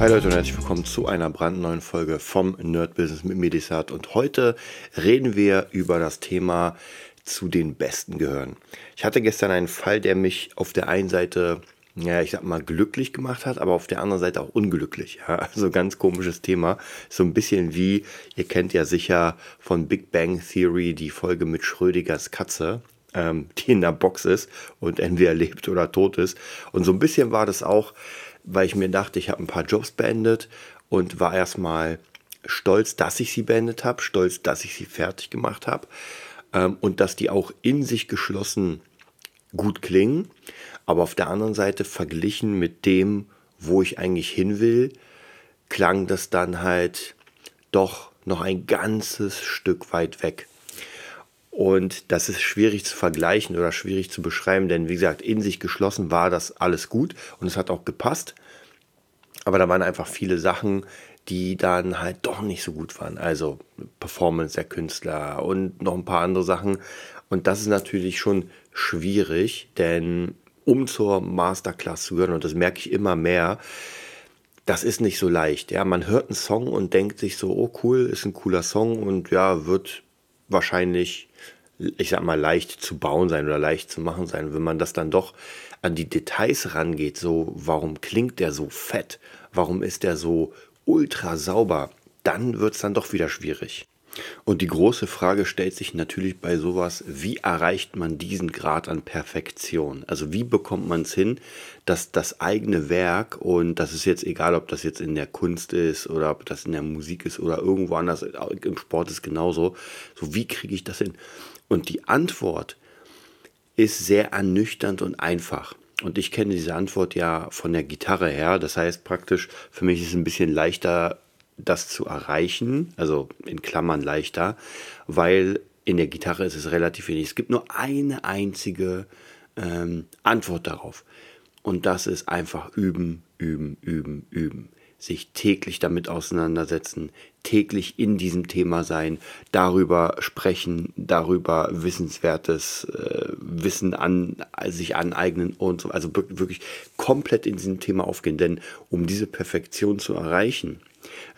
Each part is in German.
Hi Leute und herzlich willkommen zu einer brandneuen Folge vom Nerd Business mit Medisat. Und heute reden wir über das Thema zu den Besten gehören. Ich hatte gestern einen Fall, der mich auf der einen Seite, ja, ich sag mal, glücklich gemacht hat, aber auf der anderen Seite auch unglücklich. Ja, also ganz komisches Thema. So ein bisschen wie, ihr kennt ja sicher von Big Bang Theory die Folge mit Schrödigers Katze ähm, die in der Box ist und entweder lebt oder tot ist. Und so ein bisschen war das auch weil ich mir dachte, ich habe ein paar Jobs beendet und war erstmal stolz, dass ich sie beendet habe, stolz, dass ich sie fertig gemacht habe ähm, und dass die auch in sich geschlossen gut klingen. Aber auf der anderen Seite verglichen mit dem, wo ich eigentlich hin will, klang das dann halt doch noch ein ganzes Stück weit weg. Und das ist schwierig zu vergleichen oder schwierig zu beschreiben, denn wie gesagt, in sich geschlossen war das alles gut und es hat auch gepasst. Aber da waren einfach viele Sachen, die dann halt doch nicht so gut waren. Also Performance der Künstler und noch ein paar andere Sachen. Und das ist natürlich schon schwierig, denn um zur Masterclass zu gehören, und das merke ich immer mehr, das ist nicht so leicht. Ja, man hört einen Song und denkt sich so, oh cool, ist ein cooler Song und ja, wird wahrscheinlich, ich sag mal, leicht zu bauen sein oder leicht zu machen sein. Wenn man das dann doch an die Details rangeht, so warum klingt der so fett, warum ist der so ultra sauber, dann wird es dann doch wieder schwierig. Und die große Frage stellt sich natürlich bei sowas, wie erreicht man diesen Grad an Perfektion? Also wie bekommt man es hin, dass das eigene Werk, und das ist jetzt egal, ob das jetzt in der Kunst ist oder ob das in der Musik ist oder irgendwo anders, im Sport ist genauso, so wie kriege ich das hin? Und die Antwort ist sehr ernüchternd und einfach. Und ich kenne diese Antwort ja von der Gitarre her. Das heißt praktisch, für mich ist es ein bisschen leichter, das zu erreichen. Also in Klammern leichter, weil in der Gitarre ist es relativ wenig. Es gibt nur eine einzige ähm, Antwort darauf. Und das ist einfach üben, üben, üben, üben sich täglich damit auseinandersetzen, täglich in diesem Thema sein, darüber sprechen, darüber wissenswertes äh, Wissen an sich aneignen und so, also wirklich komplett in diesem Thema aufgehen. Denn um diese Perfektion zu erreichen,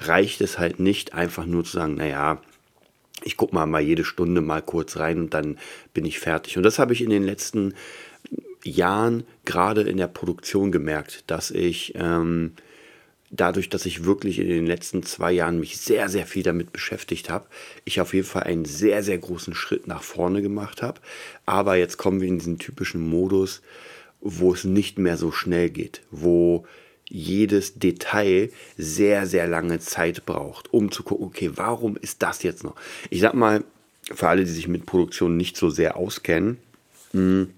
reicht es halt nicht einfach nur zu sagen, naja, ich gucke mal mal jede Stunde mal kurz rein und dann bin ich fertig. Und das habe ich in den letzten Jahren gerade in der Produktion gemerkt, dass ich ähm, dadurch, dass ich wirklich in den letzten zwei Jahren mich sehr, sehr viel damit beschäftigt habe, ich auf jeden Fall einen sehr, sehr großen Schritt nach vorne gemacht habe. Aber jetzt kommen wir in diesen typischen Modus, wo es nicht mehr so schnell geht, wo jedes Detail sehr, sehr lange Zeit braucht, um zu gucken, okay, warum ist das jetzt noch? Ich sag mal, für alle, die sich mit Produktion nicht so sehr auskennen, mh, hm,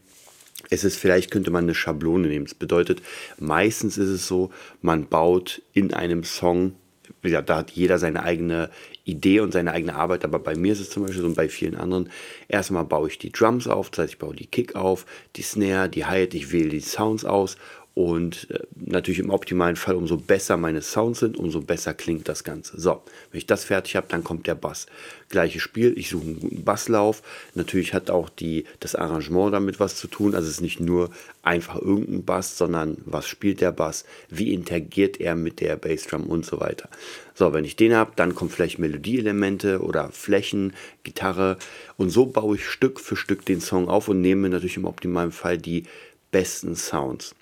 es ist vielleicht könnte man eine Schablone nehmen. Das bedeutet, meistens ist es so, man baut in einem Song, wie gesagt, da hat jeder seine eigene Idee und seine eigene Arbeit, aber bei mir ist es zum Beispiel so und bei vielen anderen, erstmal baue ich die Drums auf, das heißt, ich baue die Kick auf, die Snare, die Hi-Hat, ich wähle die Sounds aus und äh, natürlich im optimalen Fall, umso besser meine Sounds sind, umso besser klingt das Ganze. So, wenn ich das fertig habe, dann kommt der Bass. Gleiches Spiel, ich suche einen guten Basslauf. Natürlich hat auch die, das Arrangement damit was zu tun. Also es ist nicht nur einfach irgendein Bass, sondern was spielt der Bass, wie interagiert er mit der Bassdrum und so weiter. So, wenn ich den habe, dann kommen vielleicht Melodieelemente oder Flächen, Gitarre und so baue ich Stück für Stück den Song auf und nehme natürlich im optimalen Fall die besten Sounds.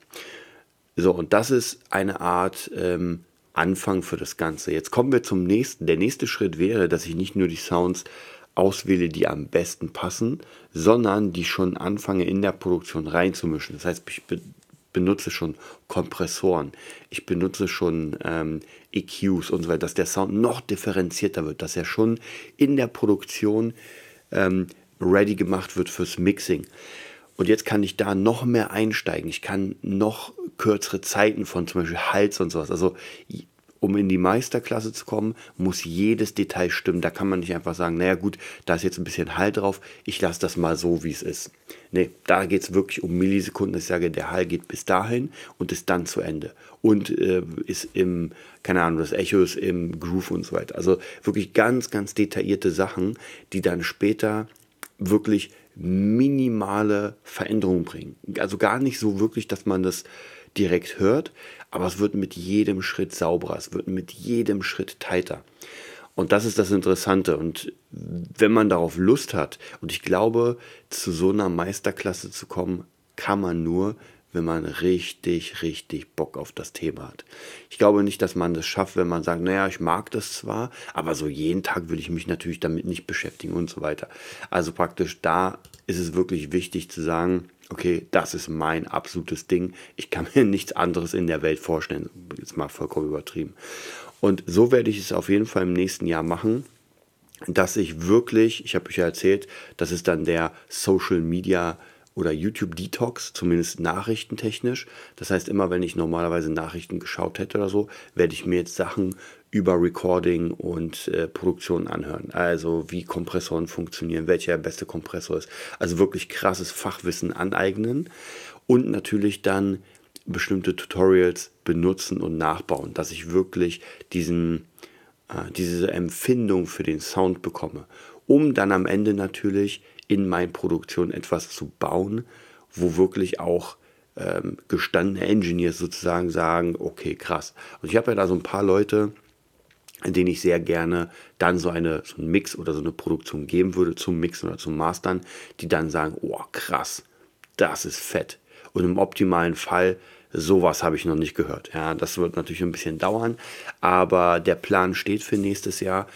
So, und das ist eine Art ähm, Anfang für das Ganze. Jetzt kommen wir zum nächsten. Der nächste Schritt wäre, dass ich nicht nur die Sounds auswähle, die am besten passen, sondern die schon anfange in der Produktion reinzumischen. Das heißt, ich be benutze schon Kompressoren, ich benutze schon ähm, EQs und so weiter, dass der Sound noch differenzierter wird, dass er schon in der Produktion ähm, ready gemacht wird fürs Mixing. Und jetzt kann ich da noch mehr einsteigen. Ich kann noch kürzere Zeiten von zum Beispiel Hals und sowas. Also um in die Meisterklasse zu kommen, muss jedes Detail stimmen. Da kann man nicht einfach sagen, naja gut, da ist jetzt ein bisschen Hall drauf, ich lasse das mal so, wie es ist. Nee, da geht es wirklich um Millisekunden. Ich sage, der Hall geht bis dahin und ist dann zu Ende. Und äh, ist im, keine Ahnung, das Echo ist im Groove und so weiter. Also wirklich ganz, ganz detaillierte Sachen, die dann später wirklich minimale Veränderungen bringen. Also gar nicht so wirklich, dass man das direkt hört, aber es wird mit jedem Schritt sauberer, es wird mit jedem Schritt tighter. Und das ist das Interessante. Und wenn man darauf Lust hat, und ich glaube, zu so einer Meisterklasse zu kommen, kann man nur, wenn man richtig, richtig Bock auf das Thema hat. Ich glaube nicht, dass man das schafft, wenn man sagt, naja, ich mag das zwar, aber so jeden Tag will ich mich natürlich damit nicht beschäftigen und so weiter. Also praktisch da ist es wirklich wichtig zu sagen, okay, das ist mein absolutes Ding. Ich kann mir nichts anderes in der Welt vorstellen. Jetzt mal vollkommen übertrieben. Und so werde ich es auf jeden Fall im nächsten Jahr machen, dass ich wirklich, ich habe euch ja erzählt, das ist dann der Social Media oder YouTube Detox, zumindest nachrichtentechnisch. Das heißt, immer wenn ich normalerweise Nachrichten geschaut hätte oder so, werde ich mir jetzt Sachen über Recording und äh, Produktion anhören. Also wie Kompressoren funktionieren, welcher der beste Kompressor ist. Also wirklich krasses Fachwissen aneignen und natürlich dann bestimmte Tutorials benutzen und nachbauen, dass ich wirklich diesen, äh, diese Empfindung für den Sound bekomme, um dann am Ende natürlich in meiner Produktion etwas zu bauen, wo wirklich auch ähm, gestandene Engineers sozusagen sagen, okay, krass. Und ich habe ja da so ein paar Leute, denen ich sehr gerne dann so, eine, so einen Mix oder so eine Produktion geben würde zum Mixen oder zum Mastern, die dann sagen, oh krass, das ist fett. Und im optimalen Fall, sowas habe ich noch nicht gehört. Ja, das wird natürlich ein bisschen dauern, aber der Plan steht für nächstes Jahr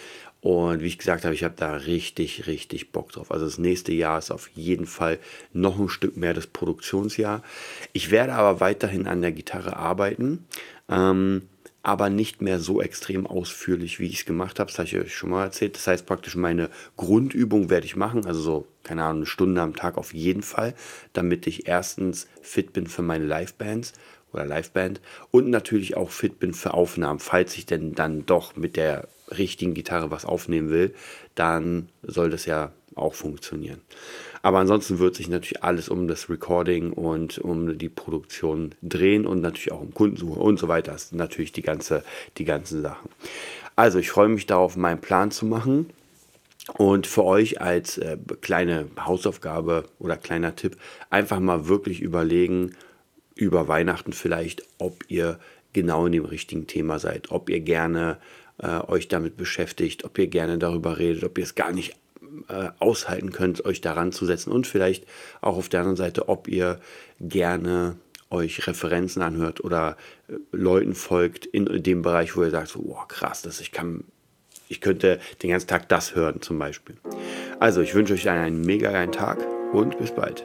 und wie ich gesagt habe, ich habe da richtig, richtig Bock drauf. Also das nächste Jahr ist auf jeden Fall noch ein Stück mehr das Produktionsjahr. Ich werde aber weiterhin an der Gitarre arbeiten. Ähm, aber nicht mehr so extrem ausführlich, wie ich es gemacht habe. Das habe ich euch schon mal erzählt. Das heißt praktisch, meine Grundübung werde ich machen, also so, keine Ahnung, eine Stunde am Tag auf jeden Fall, damit ich erstens fit bin für meine Livebands oder Liveband und natürlich auch fit bin für Aufnahmen. Falls ich denn dann doch mit der richtigen Gitarre was aufnehmen will, dann soll das ja auch funktionieren. Aber ansonsten wird sich natürlich alles um das Recording und um die Produktion drehen und natürlich auch um Kundensuche und so weiter. Das sind natürlich die, ganze, die ganzen Sachen. Also ich freue mich darauf, meinen Plan zu machen. Und für euch als äh, kleine Hausaufgabe oder kleiner Tipp, einfach mal wirklich überlegen, über Weihnachten vielleicht, ob ihr genau in dem richtigen Thema seid, ob ihr gerne äh, euch damit beschäftigt, ob ihr gerne darüber redet, ob ihr es gar nicht äh, aushalten könnt, euch daran zu setzen und vielleicht auch auf der anderen Seite, ob ihr gerne euch Referenzen anhört oder äh, Leuten folgt in dem Bereich, wo ihr sagt, so, oh, krass, das, ich kann, ich könnte den ganzen Tag das hören zum Beispiel. Also, ich wünsche euch einen mega geilen Tag und bis bald.